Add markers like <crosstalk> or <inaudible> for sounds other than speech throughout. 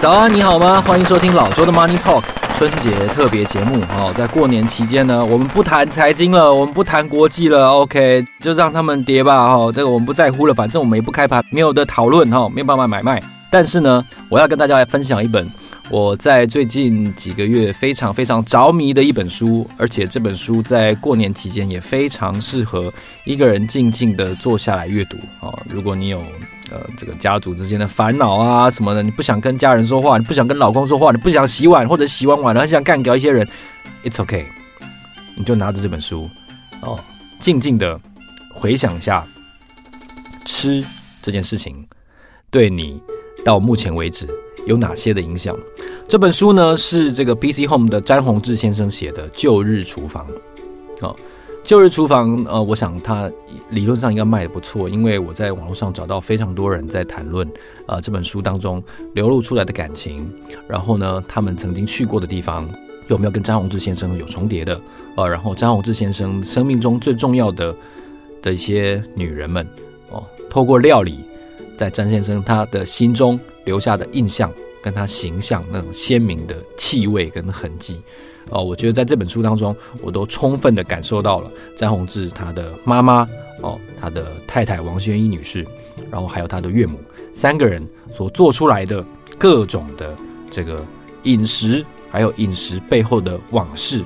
早安，你好吗？欢迎收听老周的 Money Talk 春节特别节目。哦，在过年期间呢，我们不谈财经了，我们不谈国际了，OK，就让他们跌吧。哈，这个我们不在乎了，反正我们也不开盘，没有的讨论哈，没有办法买卖。但是呢，我要跟大家来分享一本我在最近几个月非常非常着迷的一本书，而且这本书在过年期间也非常适合一个人静静的坐下来阅读。哦，如果你有。呃，这个家族之间的烦恼啊什么的，你不想跟家人说话，你不想跟老公说话，你不想洗碗或者洗完碗了很想干掉一些人，It's OK，你就拿着这本书哦，静静的回想一下吃这件事情对你到目前为止有哪些的影响。这本书呢是这个 PC Home 的詹宏志先生写的《旧日厨房》哦。旧日厨房，呃，我想它理论上应该卖得不错，因为我在网络上找到非常多人在谈论，啊、呃，这本书当中流露出来的感情，然后呢，他们曾经去过的地方有没有跟詹宏志先生有重叠的，呃，然后詹宏志先生生命中最重要的的一些女人们，哦，透过料理，在詹先生他的心中留下的印象，跟他形象那种鲜明的气味跟痕迹。哦，我觉得在这本书当中，我都充分的感受到了詹宏志他的妈妈哦，他的太太王宣一女士，然后还有他的岳母三个人所做出来的各种的这个饮食，还有饮食背后的往事、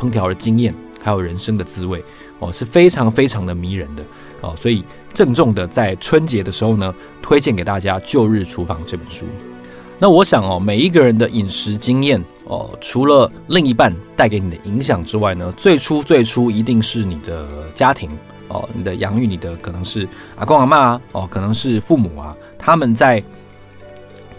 烹调的经验，还有人生的滋味哦，是非常非常的迷人的哦，所以郑重的在春节的时候呢，推荐给大家《旧日厨房》这本书。那我想哦，每一个人的饮食经验哦，除了另一半带给你的影响之外呢，最初最初一定是你的家庭哦，你的养育你的可能是阿公阿嬷啊，哦，可能是父母啊，他们在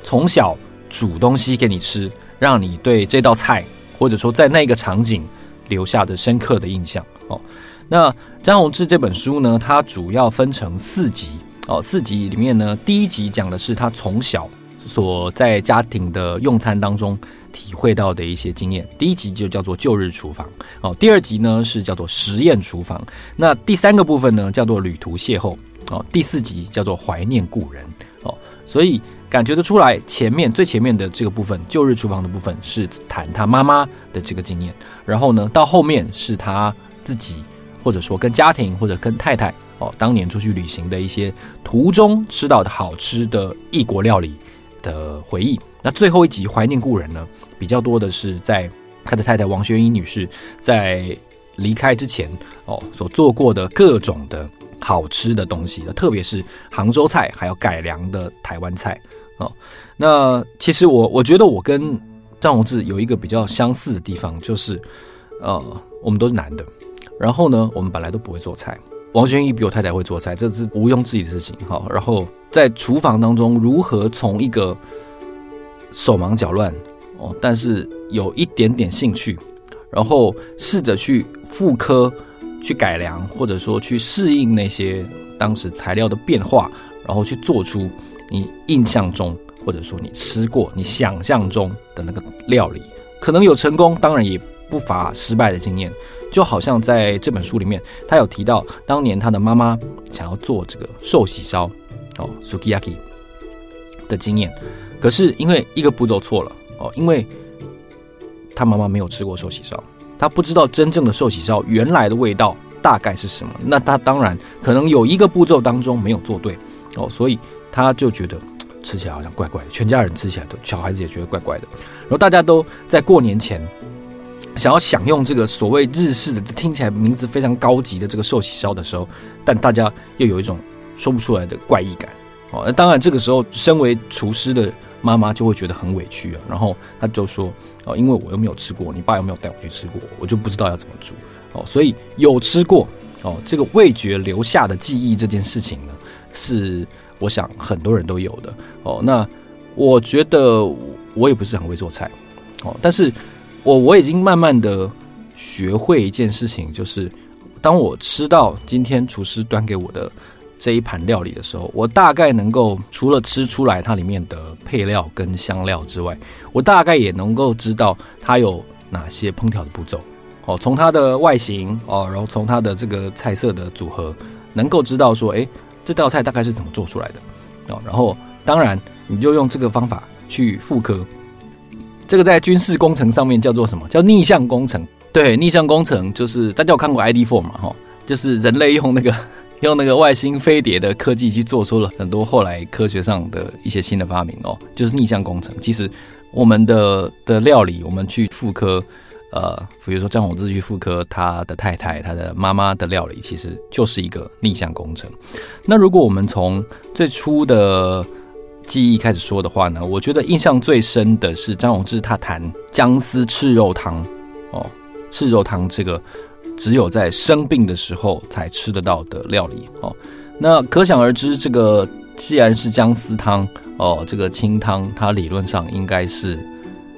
从小煮东西给你吃，让你对这道菜或者说在那个场景留下的深刻的印象哦。那张宏志这本书呢，它主要分成四集哦，四集里面呢，第一集讲的是他从小。所在家庭的用餐当中体会到的一些经验，第一集就叫做旧日厨房哦，第二集呢是叫做实验厨房，那第三个部分呢叫做旅途邂逅哦，第四集叫做怀念故人哦，所以感觉得出来，前面最前面的这个部分旧日厨房的部分是谈他妈妈的这个经验，然后呢到后面是他自己或者说跟家庭或者跟太太哦当年出去旅行的一些途中吃到的好吃的异国料理。的回忆。那最后一集怀念故人呢，比较多的是在他的太太王宣一女士在离开之前哦，所做过的各种的好吃的东西，特别是杭州菜，还有改良的台湾菜哦。那其实我我觉得我跟张宏志有一个比较相似的地方，就是呃，我们都是男的，然后呢，我们本来都不会做菜。王宣一比我太太会做菜，这是毋庸置疑的事情。好，然后在厨房当中，如何从一个手忙脚乱哦，但是有一点点兴趣，然后试着去复刻、去改良，或者说去适应那些当时材料的变化，然后去做出你印象中，或者说你吃过、你想象中的那个料理，可能有成功，当然也不乏失败的经验。就好像在这本书里面，他有提到当年他的妈妈想要做这个寿喜烧哦，sukiyaki 的经验，可是因为一个步骤错了哦，因为他妈妈没有吃过寿喜烧，他不知道真正的寿喜烧原来的味道大概是什么。那他当然可能有一个步骤当中没有做对哦，所以他就觉得吃起来好像怪怪的，全家人吃起来都，小孩子也觉得怪怪的，然后大家都在过年前。想要享用这个所谓日式的，听起来名字非常高级的这个寿喜烧的时候，但大家又有一种说不出来的怪异感。哦，那当然这个时候，身为厨师的妈妈就会觉得很委屈啊。然后她就说：“哦，因为我又没有吃过，你爸又没有带我去吃过，我就不知道要怎么煮。哦，所以有吃过哦，这个味觉留下的记忆这件事情呢，是我想很多人都有的。哦，那我觉得我也不是很会做菜。哦，但是。我我已经慢慢的学会一件事情，就是当我吃到今天厨师端给我的这一盘料理的时候，我大概能够除了吃出来它里面的配料跟香料之外，我大概也能够知道它有哪些烹调的步骤。哦，从它的外形哦，然后从它的这个菜色的组合，能够知道说，哎，这道菜大概是怎么做出来的哦。然后，当然你就用这个方法去复刻。这个在军事工程上面叫做什么？叫逆向工程。对，逆向工程就是大家有看过 ID Four 嘛？哈，就是人类用那个。用那个外星飞碟的科技去做出了很多后来科学上的一些新的发明哦，就是逆向工程。其实我们的的料理，我们去复刻，呃，比如说张宏志去复刻他的太太、他的妈妈的料理，其实就是一个逆向工程。那如果我们从最初的记忆开始说的话呢，我觉得印象最深的是张宏志他谈姜丝赤肉汤哦，赤肉汤这个。只有在生病的时候才吃得到的料理哦，那可想而知，这个既然是姜丝汤哦，这个清汤它理论上应该是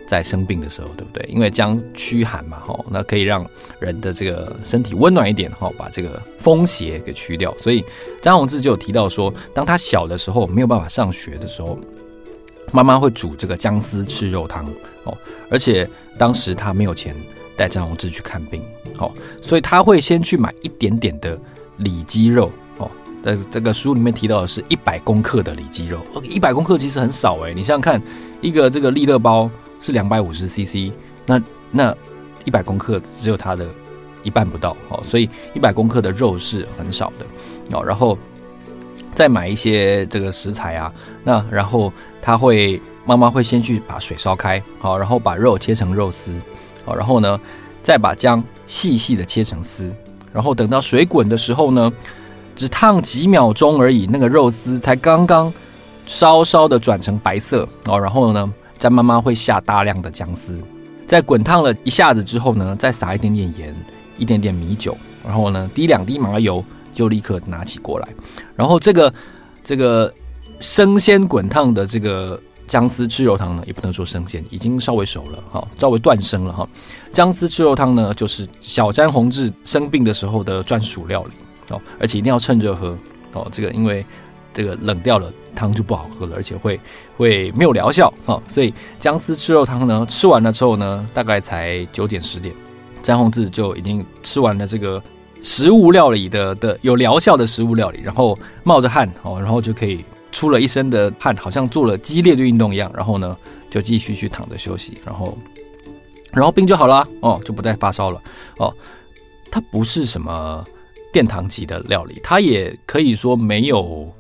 在生病的时候，对不对？因为姜驱寒嘛，哈，那可以让人的这个身体温暖一点，哈，把这个风邪给驱掉。所以张宏志就有提到说，当他小的时候没有办法上学的时候，妈妈会煮这个姜丝赤肉汤哦，而且当时他没有钱。带张宏志去看病，哦，所以他会先去买一点点的里脊肉，哦，在这个书里面提到的是一百公克的里脊肉，一百公克其实很少哎，你想想看，一个这个利乐包是两百五十 CC，那那一百公克只有它的一半不到，哦，所以一百公克的肉是很少的，哦，然后再买一些这个食材啊，那然后他会妈妈会先去把水烧开，好，然后把肉切成肉丝。然后呢，再把姜细细的切成丝，然后等到水滚的时候呢，只烫几秒钟而已，那个肉丝才刚刚稍稍的转成白色哦。然后呢，再慢慢会下大量的姜丝，在滚烫了一下子之后呢，再撒一点点盐，一点点米酒，然后呢，滴两滴麻油，就立刻拿起锅来。然后这个这个生鲜滚烫的这个。姜丝赤肉汤呢，也不能说生鲜，已经稍微熟了哈，稍微断生了哈。姜丝赤肉汤呢，就是小詹宏志生病的时候的专属料理哦，而且一定要趁热喝哦。这个因为这个冷掉了汤就不好喝了，而且会会没有疗效哈。所以姜丝赤肉汤呢，吃完了之后呢，大概才九点十点，詹宏志就已经吃完了这个食物料理的的有疗效的食物料理，然后冒着汗哦，然后就可以。出了一身的汗，好像做了激烈的运动一样，然后呢，就继续去躺着休息，然后，然后病就好了哦，就不再发烧了哦。它不是什么殿堂级的料理，它也可以说没有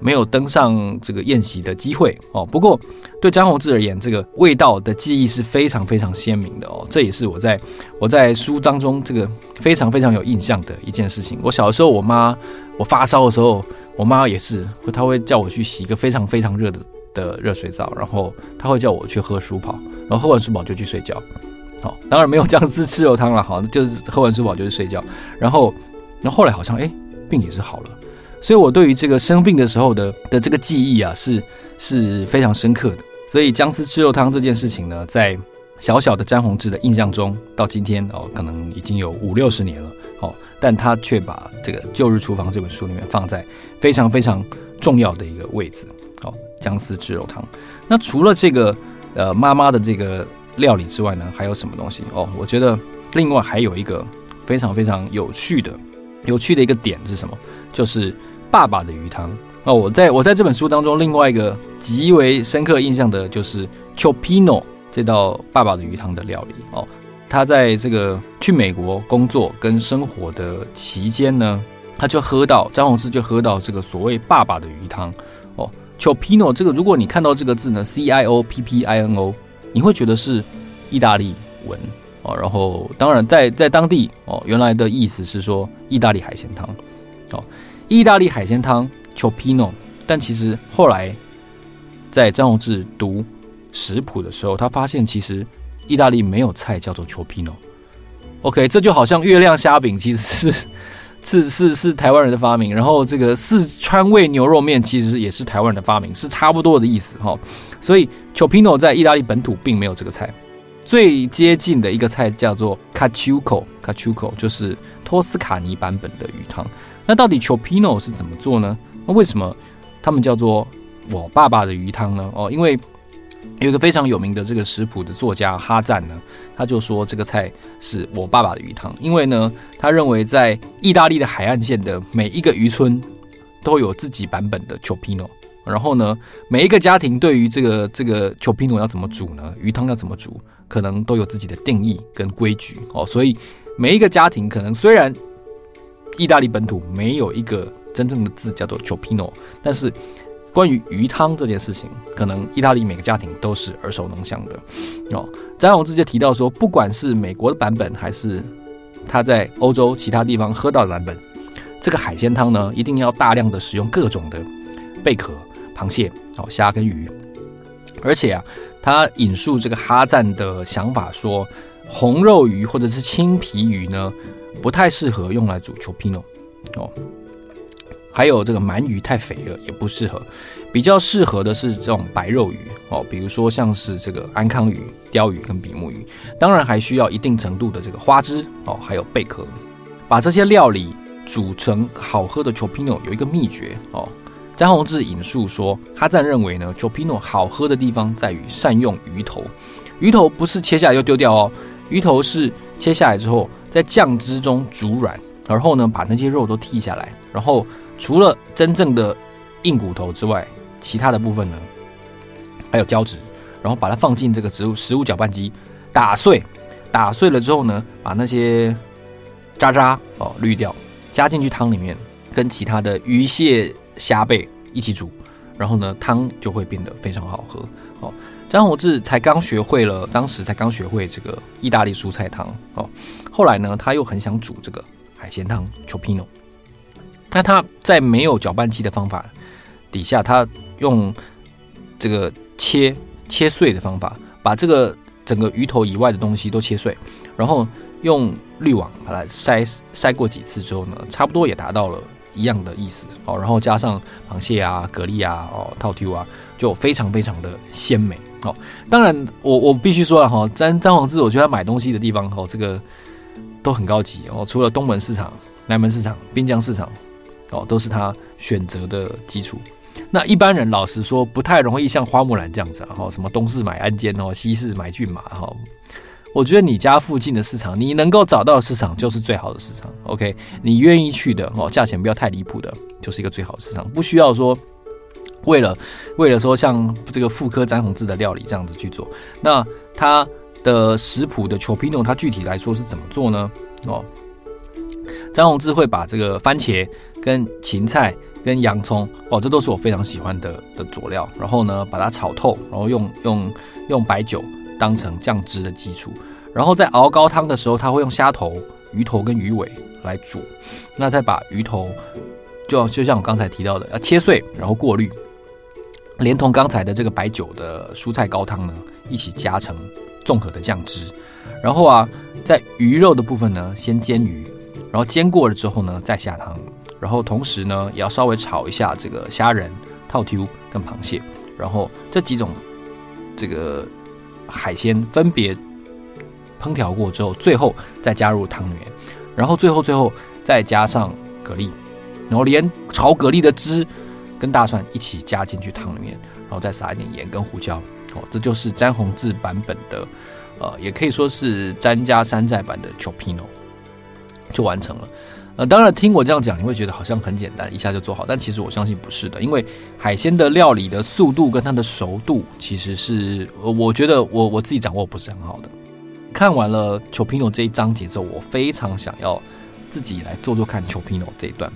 没有登上这个宴席的机会哦。不过对詹宏志而言，这个味道的记忆是非常非常鲜明的哦。这也是我在我在书当中这个非常非常有印象的一件事情。我小时候，我妈我发烧的时候。我妈也是，她会叫我去洗一个非常非常热的的热水澡，然后她会叫我去喝舒跑，然后喝完舒跑就去睡觉。好，当然没有姜丝吃肉汤了，好，就是喝完舒跑就去睡觉。然后，然后后来好像哎，病也是好了。所以我对于这个生病的时候的的这个记忆啊，是是非常深刻的。所以姜丝吃肉汤这件事情呢，在小小的詹宏志的印象中，到今天哦，可能已经有五六十年了。哦。但他却把这个《旧日厨房》这本书里面放在非常非常重要的一个位置。好，姜丝吃肉汤。那除了这个呃妈妈的这个料理之外呢，还有什么东西？哦，我觉得另外还有一个非常非常有趣的有趣的一个点是什么？就是爸爸的鱼汤。哦，我在我在这本书当中另外一个极为深刻印象的就是 Cioppino 这道爸爸的鱼汤的料理。哦。他在这个去美国工作跟生活的期间呢，他就喝到詹宏志就喝到这个所谓爸爸的鱼汤哦，Cioppino 这个如果你看到这个字呢，C I O P P I N O，你会觉得是意大利文哦，然后当然在在当地哦，原来的意思是说意大利海鲜汤哦，意大利海鲜汤 chopino，但其实后来在张宏志读食谱的时候，他发现其实。意大利没有菜叫做 chopino。OK，这就好像月亮虾饼其实是 <laughs> 是是是台湾人的发明，然后这个四川味牛肉面其实也是台湾人的发明，是差不多的意思哈。所以 chopino 在意大利本土并没有这个菜，最接近的一个菜叫做 Caciuco，Caciuco 就是托斯卡尼版本的鱼汤。那到底 chopino 是怎么做呢？那为什么他们叫做我爸爸的鱼汤呢？哦，因为有一个非常有名的这个食谱的作家哈赞呢，他就说这个菜是我爸爸的鱼汤，因为呢，他认为在意大利的海岸线的每一个渔村都有自己版本的 chopino，然后呢，每一个家庭对于这个这个 chopino 要怎么煮呢？鱼汤要怎么煮，可能都有自己的定义跟规矩哦，所以每一个家庭可能虽然意大利本土没有一个真正的字叫做 Cioppino，但是。关于鱼汤这件事情，可能意大利每个家庭都是耳熟能详的哦。詹宏志就提到说，不管是美国的版本，还是他在欧洲其他地方喝到的版本，这个海鲜汤呢，一定要大量的使用各种的贝壳、螃蟹、哦虾跟鱼。而且啊，他引述这个哈赞的想法说，红肉鱼或者是青皮鱼呢，不太适合用来煮 chopino 哦。还有这个鳗鱼太肥了，也不适合。比较适合的是这种白肉鱼哦，比如说像是这个安康鱼、鲷鱼跟比目鱼。当然还需要一定程度的这个花枝哦，还有贝壳。把这些料理煮成好喝的 chopino 有一个秘诀哦。张宏志引述说，哈赞认为呢，chopino 好喝的地方在于善用鱼头。鱼头不是切下来就丢掉哦，鱼头是切下来之后在酱汁中煮软，然后呢把那些肉都剔下来，然后。除了真正的硬骨头之外，其他的部分呢，还有胶质，然后把它放进这个植物食物搅拌机打碎，打碎了之后呢，把那些渣渣哦滤掉，加进去汤里面，跟其他的鱼蟹虾贝一起煮，然后呢汤就会变得非常好喝哦。张宏志才刚学会了，当时才刚学会这个意大利蔬菜汤哦，后来呢他又很想煮这个海鲜汤 chopino，那他在没有搅拌机的方法底下，他用这个切切碎的方法，把这个整个鱼头以外的东西都切碎，然后用滤网把它筛筛过几次之后呢，差不多也达到了一样的意思哦。然后加上螃蟹啊、蛤蜊啊、哦、套 Q 啊，就非常非常的鲜美哦。当然我，我必须说了哈，詹詹宏志，我觉得他买东西的地方哦，这个都很高级哦。除了东门市场、南门市场、滨江市场。哦，都是他选择的基础。那一般人老实说，不太容易像花木兰这样子啊。哈，什么东市买鞍韉哦，西市买骏马哈。我觉得你家附近的市场，你能够找到的市场就是最好的市场。OK，你愿意去的哦，价钱不要太离谱的，就是一个最好的市场。不需要说为了为了说像这个复刻詹宏志的料理这样子去做。那他的食谱的 Cioppino，它具体来说是怎么做呢？哦。詹宏志会把这个番茄、跟芹菜、跟洋葱哦，这都是我非常喜欢的的佐料。然后呢，把它炒透，然后用用用白酒当成酱汁的基础。然后在熬高汤的时候，他会用虾头、鱼头跟鱼尾来煮。那再把鱼头就就像我刚才提到的，要切碎，然后过滤，连同刚才的这个白酒的蔬菜高汤呢一起加成综合的酱汁。然后啊，在鱼肉的部分呢，先煎鱼。然后煎过了之后呢，再下汤，然后同时呢，也要稍微炒一下这个虾仁、套 Q 跟螃蟹，然后这几种这个海鲜分别烹调过之后，最后再加入汤圆，然后最后最后再加上蛤蜊，然后连炒蛤蜊的汁跟大蒜一起加进去汤里面，然后再撒一点盐跟胡椒，哦，这就是詹宏志版本的，呃，也可以说是詹家山寨版的 chopino。就完成了，呃，当然听我这样讲，你会觉得好像很简单，一下就做好，但其实我相信不是的，因为海鲜的料理的速度跟它的熟度，其实是呃我觉得我我自己掌握不是很好的。看完了 chopino 这一章节之后，我非常想要自己来做做看 chopino 这一段，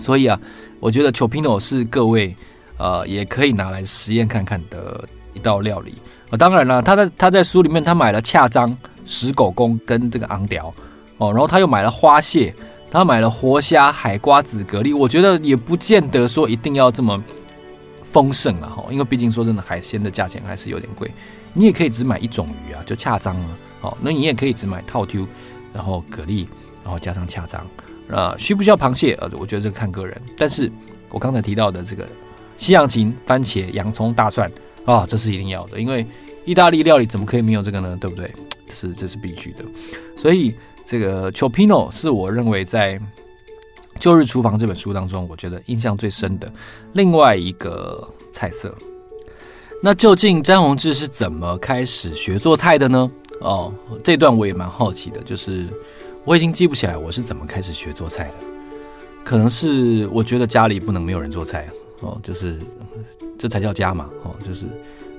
所以啊，我觉得 Cioppino 是各位呃也可以拿来实验看看的一道料理。呃，当然了，他在他在书里面他买了恰章、石狗公跟这个昂条。哦，然后他又买了花蟹，他买了活虾、海瓜子、蛤蜊。我觉得也不见得说一定要这么丰盛了哈，因为毕竟说真的，海鲜的价钱还是有点贵。你也可以只买一种鱼啊，就恰章啊。哦，那你也可以只买套 Q，然后蛤蜊，然后加上恰章。啊，需不需要螃蟹？呃，我觉得这个看个人。但是我刚才提到的这个西洋芹、番茄、洋葱、大蒜啊，这是一定要的，因为意大利料理怎么可以没有这个呢？对不对？<tsk> 这是这是必须的。所以。这个 Chopino 是我认为在旧日厨房这本书当中，我觉得印象最深的另外一个菜色。那究竟詹宏志是怎么开始学做菜的呢？哦，这段我也蛮好奇的，就是我已经记不起来我是怎么开始学做菜的。可能是我觉得家里不能没有人做菜哦，就是这才叫家嘛哦，就是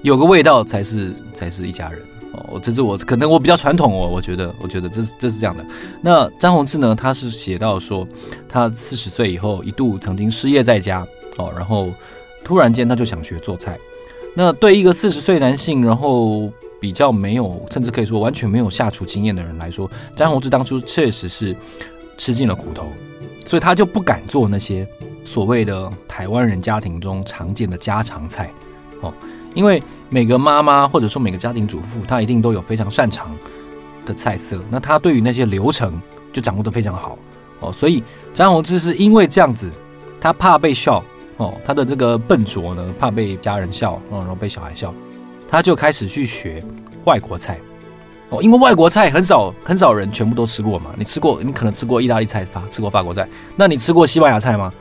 有个味道才是才是一家人。哦，这是我可能我比较传统哦，我觉得，我觉得这是这是这样的。那张宏志呢，他是写到说，他四十岁以后一度曾经失业在家哦，然后突然间他就想学做菜。那对一个四十岁男性，然后比较没有，甚至可以说完全没有下厨经验的人来说，詹宏志当初确实是吃尽了苦头，所以他就不敢做那些所谓的台湾人家庭中常见的家常菜哦，因为。每个妈妈或者说每个家庭主妇，她一定都有非常擅长的菜色，那她对于那些流程就掌握得非常好哦。所以詹宏志是因为这样子，他怕被笑哦，他的这个笨拙呢，怕被家人笑哦，然后被小孩笑，他就开始去学外国菜哦。因为外国菜很少很少人全部都吃过嘛，你吃过，你可能吃过意大利菜，法吃过法国菜，那你吃过西班牙菜吗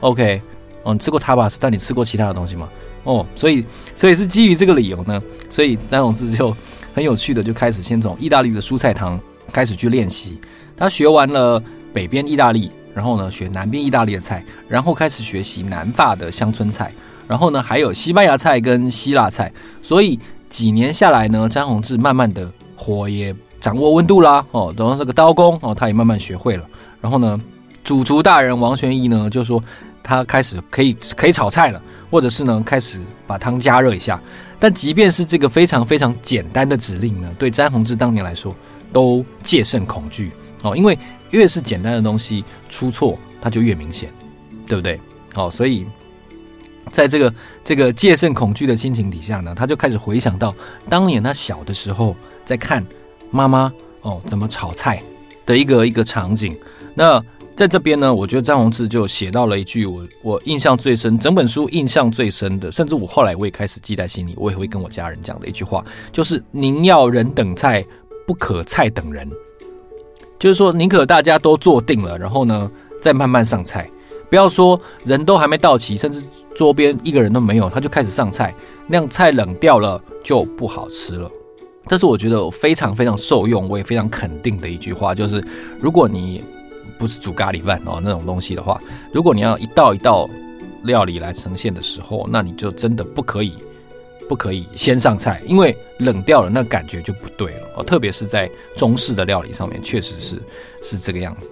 ？OK，哦，吃过 tapas，但你吃过其他的东西吗？哦，所以，所以是基于这个理由呢，所以詹宏志就很有趣的就开始先从意大利的蔬菜汤开始去练习。他学完了北边意大利，然后呢学南边意大利的菜，然后开始学习南法的乡村菜，然后呢还有西班牙菜跟希腊菜。所以几年下来呢，詹宏志慢慢的火也掌握温度啦，哦，然后这个刀工哦，他也慢慢学会了。然后呢，主厨大人王玄一呢就说他开始可以可以炒菜了。或者是呢，开始把汤加热一下。但即便是这个非常非常简单的指令呢，对詹宏志当年来说都戒慎恐惧哦，因为越是简单的东西出错，它就越明显，对不对？哦，所以在这个这个戒慎恐惧的心情底下呢，他就开始回想到当年他小的时候在看妈妈哦怎么炒菜的一个一个场景。那在这边呢，我觉得张宏志就写到了一句我我印象最深，整本书印象最深的，甚至我后来我也开始记在心里，我也会跟我家人讲的一句话，就是宁要人等菜，不可菜等人。就是说，宁可大家都坐定了，然后呢，再慢慢上菜，不要说人都还没到齐，甚至桌边一个人都没有，他就开始上菜，那样菜冷掉了就不好吃了。这是我觉得我非常非常受用，我也非常肯定的一句话，就是如果你。不是煮咖喱饭哦，那种东西的话，如果你要一道一道料理来呈现的时候，那你就真的不可以，不可以先上菜，因为冷掉了，那感觉就不对了哦。特别是在中式的料理上面，确实是是这个样子。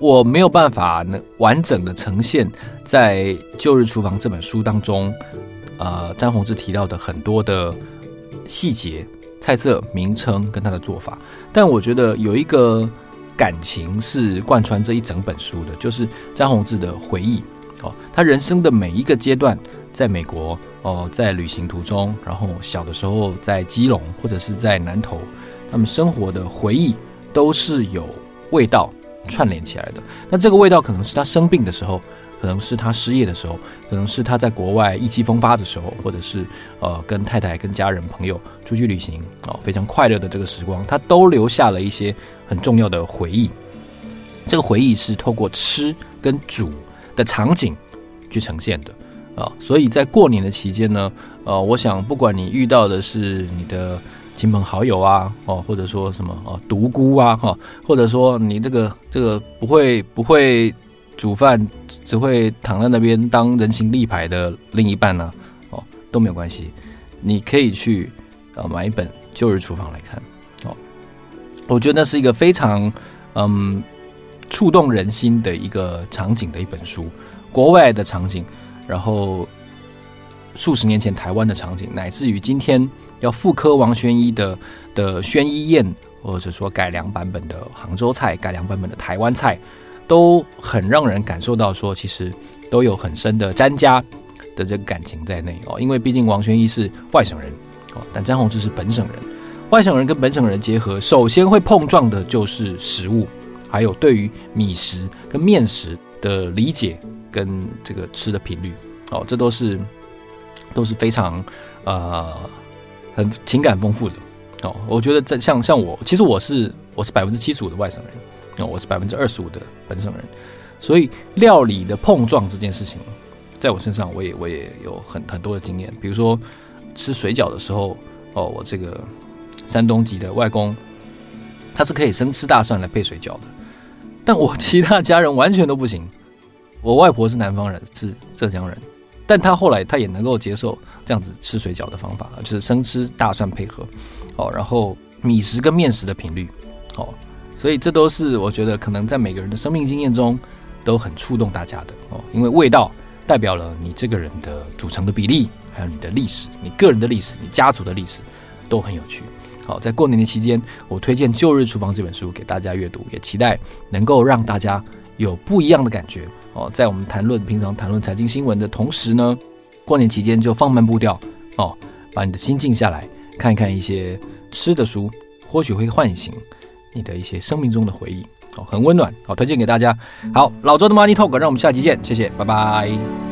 我没有办法能完整的呈现在《旧日厨房》这本书当中，呃，詹宏志提到的很多的细节、菜色名称跟他的做法，但我觉得有一个。感情是贯穿这一整本书的，就是詹宏志的回忆哦，他人生的每一个阶段，在美国哦，在旅行途中，然后小的时候在基隆或者是在南投，他们生活的回忆都是有味道串联起来的。那这个味道可能是他生病的时候。可能是他失业的时候，可能是他在国外意气风发的时候，或者是呃跟太太、跟家人、朋友出去旅行啊、非常快乐的这个时光，他都留下了一些很重要的回忆。这个回忆是透过吃跟煮的场景去呈现的啊、所以在过年的期间呢，呃，我想不管你遇到的是你的亲朋好友啊，哦，或者说什么哦独孤啊，哈，或者说你这个这个不会不会。煮饭只会躺在那边当人形立牌的另一半呢、啊？哦，都没有关系，你可以去呃买一本《旧日厨房》来看。哦，我觉得那是一个非常嗯触动人心的一个场景的一本书，国外的场景，然后数十年前台湾的场景，乃至于今天要复刻王宣一的的宣一宴，或者说改良版本的杭州菜，改良版本的台湾菜。都很让人感受到说，其实都有很深的詹家的这个感情在内哦。因为毕竟王宣一是外省人哦，但詹宏志是本省人。外省人跟本省人结合，首先会碰撞的就是食物，还有对于米食跟面食的理解跟这个吃的频率哦，这都是都是非常呃很情感丰富的哦。我觉得在像像我，其实我是我是百分之七十五的外省人。我是百分之二十五的本省人，所以料理的碰撞这件事情，在我身上我也我也有很很多的经验。比如说吃水饺的时候，哦，我这个山东籍的外公，他是可以生吃大蒜来配水饺的，但我其他家人完全都不行。我外婆是南方人，是浙江人，但他后来他也能够接受这样子吃水饺的方法，就是生吃大蒜配合，哦，然后米食跟面食的频率，哦，所以这都是我觉得可能在每个人的生命经验中都很触动大家的哦，因为味道代表了你这个人的组成的比例，还有你的历史，你个人的历史，你家族的历史都很有趣。好，在过年的期间，我推荐《旧日厨房》这本书给大家阅读，也期待能够让大家有不一样的感觉。哦，在我们谈论平常谈论财经新闻的同时呢，过年期间就放慢步调哦，把你的心静下来，看一看一些吃的书，或许会唤醒你的一些生命中的回忆哦，很温暖。好，推荐给大家。好，老周的 Money Talk，让我们下期见，谢谢，拜拜。